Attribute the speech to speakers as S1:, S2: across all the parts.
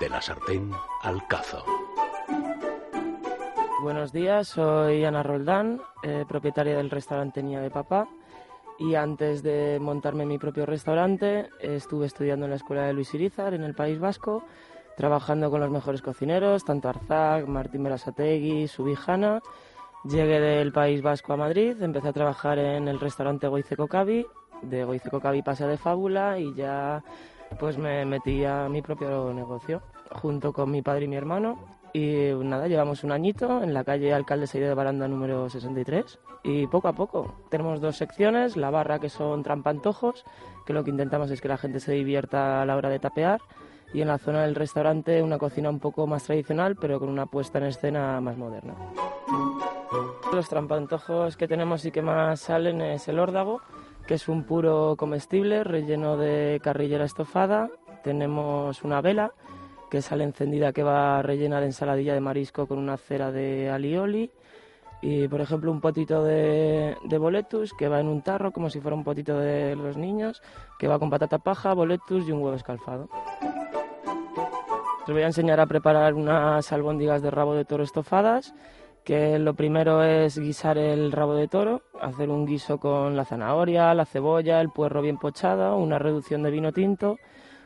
S1: De la sartén al cazo.
S2: Buenos días, soy Ana Roldán, eh, propietaria del restaurante Niña de Papá. Y antes de montarme mi propio restaurante, estuve estudiando en la escuela de Luis Irizar, en el País Vasco, trabajando con los mejores cocineros, tanto Arzac, Martín Berasategui, Subijana. Llegué del País Vasco a Madrid, empecé a trabajar en el restaurante Goice Cocabi, de Goice Cocabi pasé de Fábula y ya pues me metí a mi propio negocio junto con mi padre y mi hermano y nada, llevamos un añito en la calle Alcalde Seide de Baranda número 63 y poco a poco tenemos dos secciones, la barra que son trampantojos, que lo que intentamos es que la gente se divierta a la hora de tapear y en la zona del restaurante una cocina un poco más tradicional pero con una puesta en escena más moderna. Los trampantojos que tenemos y que más salen es el órdago, que es un puro comestible relleno de carrillera estofada. Tenemos una vela que sale encendida que va rellena de ensaladilla de marisco con una cera de alioli. Y por ejemplo un potito de, de boletus que va en un tarro como si fuera un potito de los niños, que va con patata paja, boletus y un huevo escalfado. Os voy a enseñar a preparar unas albóndigas de rabo de toro estofadas que lo primero es guisar el rabo de toro, hacer un guiso con la zanahoria, la cebolla, el puerro bien pochado, una reducción de vino tinto.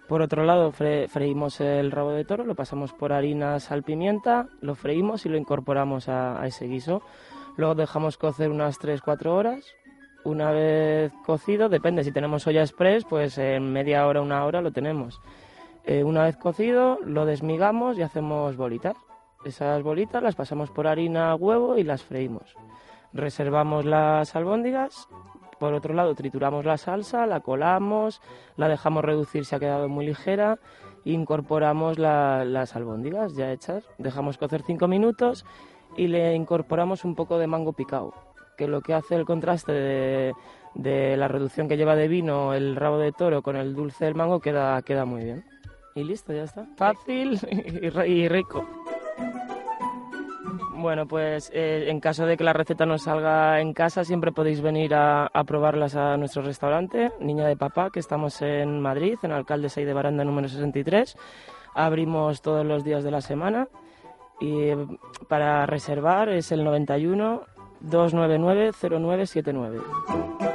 S2: Por otro lado, freímos el rabo de toro, lo pasamos por harina, sal, pimienta, lo freímos y lo incorporamos a, ese guiso. Luego dejamos cocer unas 3-4 horas. Una vez cocido, depende, si tenemos olla express, pues en media hora, una hora lo tenemos. Eh, una vez cocido, lo desmigamos y hacemos bolitas. Esas bolitas las pasamos por harina, huevo y las freímos. Reservamos las albóndigas. Por otro lado, trituramos la salsa, la colamos, la dejamos reducir si ha quedado muy ligera. Incorporamos las albóndigas ya hechas. Dejamos cocer 5 minutos y le incorporamos un poco de mango picado, que lo que hace el contraste de, la reducción que lleva de vino el rabo de toro con el dulce del mango queda, queda muy bien. Y listo, ya está. Fácil y rico. Bueno, pues eh, en caso de que la receta no salga en casa, siempre podéis venir a, probarlas a nuestro restaurante, Niña de Papá, que estamos en Madrid, en Alcalde 6 de Baranda número 63. Abrimos todos los días de la semana y para reservar es el 91 299 0979.